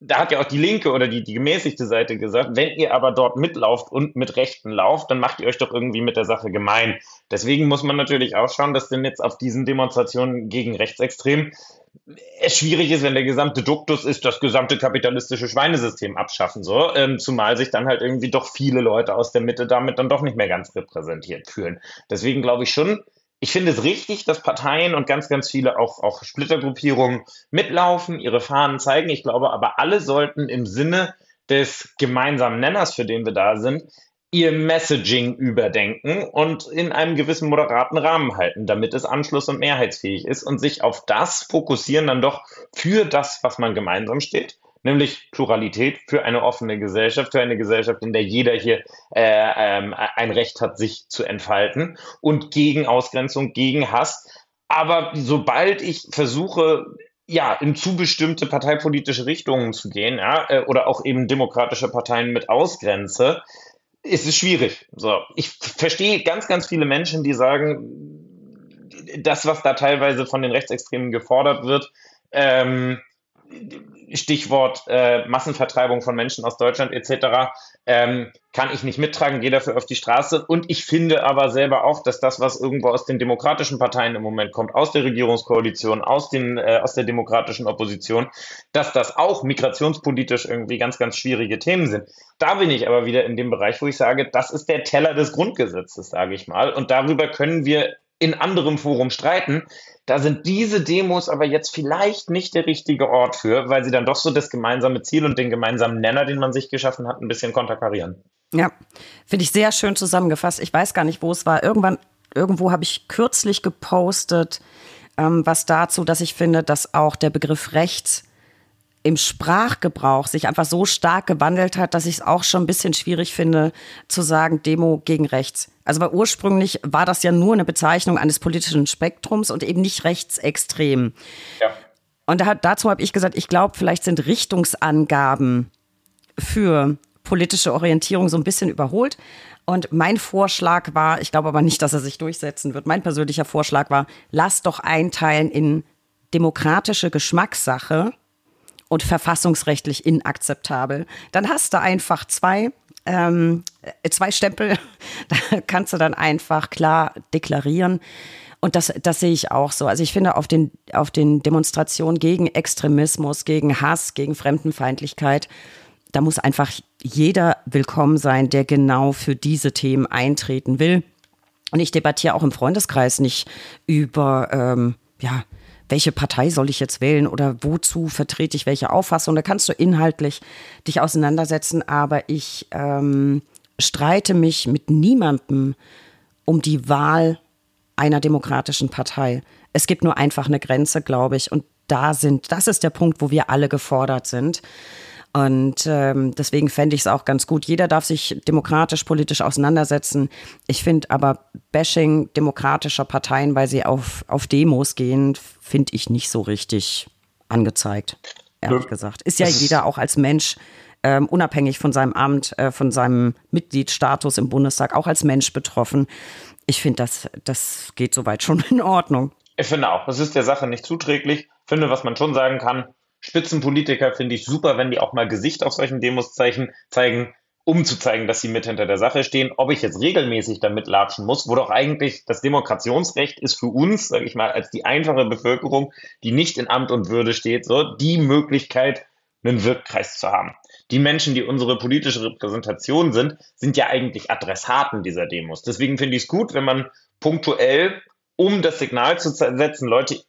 da hat ja auch die linke oder die, die gemäßigte Seite gesagt, wenn ihr aber dort mitlauft und mit Rechten lauft, dann macht ihr euch doch irgendwie mit der Sache gemein. Deswegen muss man natürlich auch schauen, dass denn jetzt auf diesen Demonstrationen gegen Rechtsextrem es schwierig ist, wenn der gesamte Duktus ist, das gesamte kapitalistische Schweinesystem abschaffen, so, ähm, zumal sich dann halt irgendwie doch viele Leute aus der Mitte damit dann doch nicht mehr ganz repräsentiert fühlen. Deswegen glaube ich schon, ich finde es richtig, dass Parteien und ganz, ganz viele auch, auch Splittergruppierungen mitlaufen, ihre Fahnen zeigen. Ich glaube aber, alle sollten im Sinne des gemeinsamen Nenners, für den wir da sind, ihr Messaging überdenken und in einem gewissen moderaten Rahmen halten, damit es anschluss- und mehrheitsfähig ist und sich auf das fokussieren dann doch für das, was man gemeinsam steht nämlich Pluralität für eine offene Gesellschaft, für eine Gesellschaft, in der jeder hier äh, ähm, ein Recht hat, sich zu entfalten und gegen Ausgrenzung, gegen Hass. Aber sobald ich versuche, ja, in zu bestimmte parteipolitische Richtungen zu gehen, ja, äh, oder auch eben demokratische Parteien mit ausgrenze, ist es schwierig. So, ich verstehe ganz, ganz viele Menschen, die sagen, das, was da teilweise von den Rechtsextremen gefordert wird, ähm, Stichwort äh, Massenvertreibung von Menschen aus Deutschland etc., ähm, kann ich nicht mittragen, gehe dafür auf die Straße. Und ich finde aber selber auch, dass das, was irgendwo aus den demokratischen Parteien im Moment kommt, aus der Regierungskoalition, aus, den, äh, aus der demokratischen Opposition, dass das auch migrationspolitisch irgendwie ganz, ganz schwierige Themen sind. Da bin ich aber wieder in dem Bereich, wo ich sage, das ist der Teller des Grundgesetzes, sage ich mal. Und darüber können wir in anderem Forum streiten. Da sind diese Demos aber jetzt vielleicht nicht der richtige Ort für, weil sie dann doch so das gemeinsame Ziel und den gemeinsamen Nenner, den man sich geschaffen hat, ein bisschen konterkarieren. Ja, finde ich sehr schön zusammengefasst. Ich weiß gar nicht, wo es war. Irgendwann, irgendwo habe ich kürzlich gepostet, ähm, was dazu, dass ich finde, dass auch der Begriff rechts im Sprachgebrauch sich einfach so stark gewandelt hat, dass ich es auch schon ein bisschen schwierig finde, zu sagen Demo gegen rechts. Also weil ursprünglich war das ja nur eine Bezeichnung eines politischen Spektrums und eben nicht rechtsextrem. Ja. Und da, dazu habe ich gesagt, ich glaube, vielleicht sind Richtungsangaben für politische Orientierung so ein bisschen überholt. Und mein Vorschlag war, ich glaube aber nicht, dass er sich durchsetzen wird, mein persönlicher Vorschlag war, lass doch einteilen in demokratische Geschmackssache und verfassungsrechtlich inakzeptabel. Dann hast du einfach zwei, ähm, zwei Stempel, da kannst du dann einfach klar deklarieren. Und das, das sehe ich auch so. Also ich finde, auf den, auf den Demonstrationen gegen Extremismus, gegen Hass, gegen Fremdenfeindlichkeit, da muss einfach jeder willkommen sein, der genau für diese Themen eintreten will. Und ich debattiere auch im Freundeskreis nicht über, ähm, ja, welche Partei soll ich jetzt wählen oder wozu vertrete ich welche Auffassung. Da kannst du inhaltlich dich auseinandersetzen, aber ich ähm, streite mich mit niemandem um die Wahl einer demokratischen Partei. Es gibt nur einfach eine Grenze, glaube ich. Und da sind, das ist der Punkt, wo wir alle gefordert sind. Und ähm, deswegen fände ich es auch ganz gut. Jeder darf sich demokratisch, politisch auseinandersetzen. Ich finde aber Bashing demokratischer Parteien, weil sie auf, auf Demos gehen, finde ich nicht so richtig angezeigt, ehrlich gesagt. Ist ja das jeder auch als Mensch ähm, unabhängig von seinem Amt, äh, von seinem Mitgliedsstatus im Bundestag, auch als Mensch betroffen. Ich finde, das, das geht soweit schon in Ordnung. Ich finde auch, es ist der Sache nicht zuträglich. Ich finde, was man schon sagen kann, Spitzenpolitiker finde ich super, wenn die auch mal Gesicht auf solchen Demos zeigen, um zu zeigen, dass sie mit hinter der Sache stehen. Ob ich jetzt regelmäßig damit latschen muss, wo doch eigentlich das Demokrationsrecht ist für uns, sage ich mal, als die einfache Bevölkerung, die nicht in Amt und Würde steht, so die Möglichkeit, einen Wirkkreis zu haben. Die Menschen, die unsere politische Repräsentation sind, sind ja eigentlich Adressaten dieser Demos. Deswegen finde ich es gut, wenn man punktuell, um das Signal zu setzen, Leute,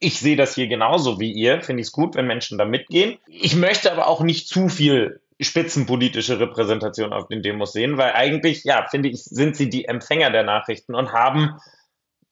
ich sehe das hier genauso wie ihr. Finde ich es gut, wenn Menschen da mitgehen. Ich möchte aber auch nicht zu viel spitzenpolitische Repräsentation auf den Demos sehen, weil eigentlich, ja, finde ich, sind sie die Empfänger der Nachrichten und haben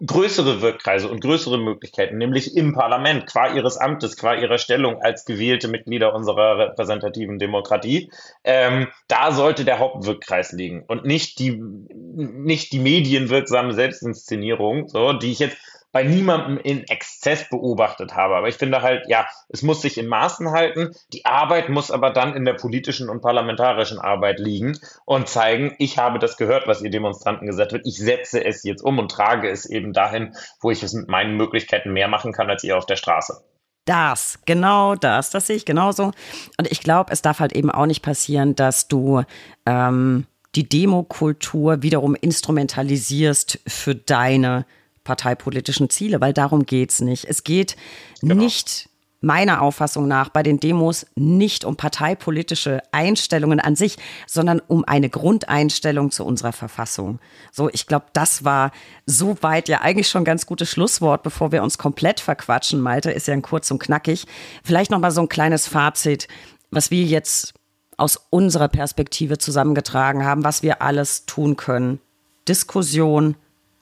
größere Wirkkreise und größere Möglichkeiten, nämlich im Parlament, qua ihres Amtes, qua ihrer Stellung als gewählte Mitglieder unserer repräsentativen Demokratie. Ähm, da sollte der Hauptwirkkreis liegen und nicht die, nicht die medienwirksame Selbstinszenierung, so, die ich jetzt bei niemandem in Exzess beobachtet habe. Aber ich finde halt, ja, es muss sich in Maßen halten. Die Arbeit muss aber dann in der politischen und parlamentarischen Arbeit liegen und zeigen, ich habe das gehört, was ihr Demonstranten gesagt habt. Ich setze es jetzt um und trage es eben dahin, wo ich es mit meinen Möglichkeiten mehr machen kann als ihr auf der Straße. Das, genau das, das sehe ich genauso. Und ich glaube, es darf halt eben auch nicht passieren, dass du ähm, die Demokultur wiederum instrumentalisierst für deine parteipolitischen Ziele, weil darum geht es nicht. Es geht genau. nicht meiner Auffassung nach bei den Demos nicht um parteipolitische Einstellungen an sich, sondern um eine Grundeinstellung zu unserer Verfassung. So, ich glaube, das war soweit ja eigentlich schon ein ganz gutes Schlusswort, bevor wir uns komplett verquatschen. Malte ist ja ein kurz und knackig. Vielleicht noch mal so ein kleines Fazit, was wir jetzt aus unserer Perspektive zusammengetragen haben, was wir alles tun können. Diskussion,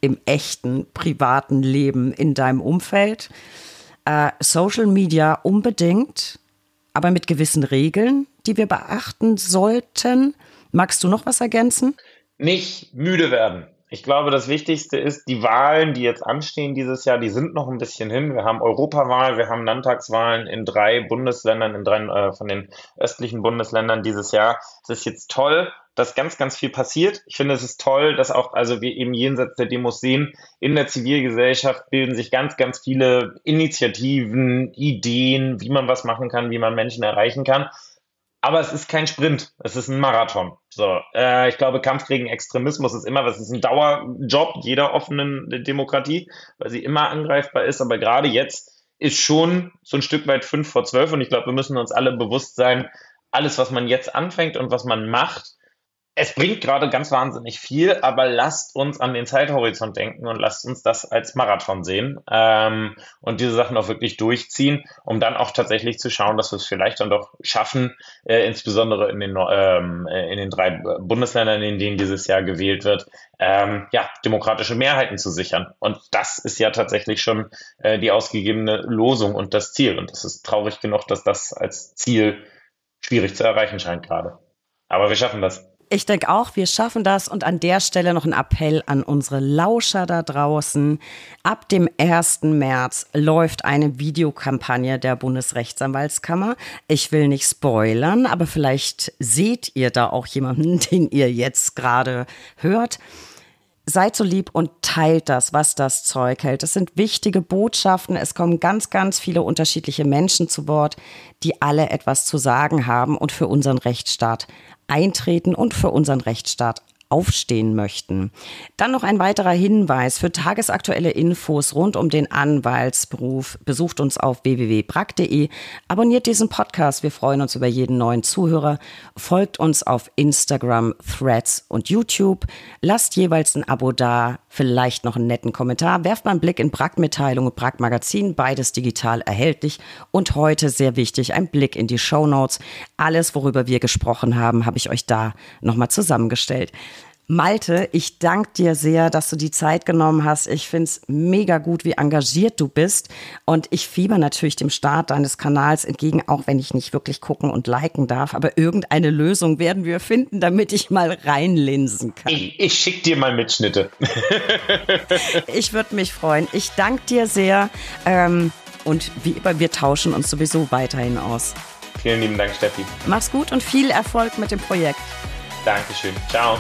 im echten, privaten Leben in deinem Umfeld. Äh, Social Media unbedingt, aber mit gewissen Regeln, die wir beachten sollten. Magst du noch was ergänzen? Nicht müde werden. Ich glaube, das Wichtigste ist, die Wahlen, die jetzt anstehen dieses Jahr, die sind noch ein bisschen hin. Wir haben Europawahl, wir haben Landtagswahlen in drei Bundesländern, in drei äh, von den östlichen Bundesländern dieses Jahr. Es ist jetzt toll, dass ganz, ganz viel passiert. Ich finde, es ist toll, dass auch, also wir eben jenseits der Demos sehen, in der Zivilgesellschaft bilden sich ganz, ganz viele Initiativen, Ideen, wie man was machen kann, wie man Menschen erreichen kann. Aber es ist kein Sprint, es ist ein Marathon. So, äh, ich glaube, Kampf gegen Extremismus ist immer, was ist ein Dauerjob jeder offenen Demokratie, weil sie immer angreifbar ist. Aber gerade jetzt ist schon so ein Stück weit fünf vor zwölf und ich glaube, wir müssen uns alle bewusst sein, alles, was man jetzt anfängt und was man macht, es bringt gerade ganz wahnsinnig viel, aber lasst uns an den Zeithorizont denken und lasst uns das als Marathon sehen ähm, und diese Sachen auch wirklich durchziehen, um dann auch tatsächlich zu schauen, dass wir es vielleicht dann doch schaffen, äh, insbesondere in den, ähm, äh, in den drei Bundesländern, in denen dieses Jahr gewählt wird, ähm, ja, demokratische Mehrheiten zu sichern. Und das ist ja tatsächlich schon äh, die ausgegebene Losung und das Ziel. Und es ist traurig genug, dass das als Ziel schwierig zu erreichen scheint gerade. Aber wir schaffen das. Ich denke auch, wir schaffen das. Und an der Stelle noch ein Appell an unsere Lauscher da draußen. Ab dem 1. März läuft eine Videokampagne der Bundesrechtsanwaltskammer. Ich will nicht spoilern, aber vielleicht seht ihr da auch jemanden, den ihr jetzt gerade hört. Seid so lieb und teilt das, was das Zeug hält. Es sind wichtige Botschaften. Es kommen ganz, ganz viele unterschiedliche Menschen zu Wort, die alle etwas zu sagen haben und für unseren Rechtsstaat eintreten und für unseren Rechtsstaat aufstehen möchten. Dann noch ein weiterer Hinweis für tagesaktuelle Infos rund um den Anwaltsberuf. Besucht uns auf www.brack.de, abonniert diesen Podcast. Wir freuen uns über jeden neuen Zuhörer. Folgt uns auf Instagram, Threads und YouTube. Lasst jeweils ein Abo da, vielleicht noch einen netten Kommentar. Werft mal einen Blick in Brack-Mitteilung und Brack-Magazin, beides digital erhältlich. Und heute sehr wichtig, ein Blick in die Show Notes. Alles, worüber wir gesprochen haben, habe ich euch da nochmal zusammengestellt. Malte, ich danke dir sehr, dass du die Zeit genommen hast. Ich finde es mega gut, wie engagiert du bist. Und ich fieber natürlich dem Start deines Kanals entgegen, auch wenn ich nicht wirklich gucken und liken darf. Aber irgendeine Lösung werden wir finden, damit ich mal reinlinsen kann. Ich, ich schicke dir mal Mitschnitte. ich würde mich freuen. Ich danke dir sehr. Ähm, und wie immer, wir tauschen uns sowieso weiterhin aus. Vielen lieben Dank, Steffi. Mach's gut und viel Erfolg mit dem Projekt. Dankeschön. Ciao.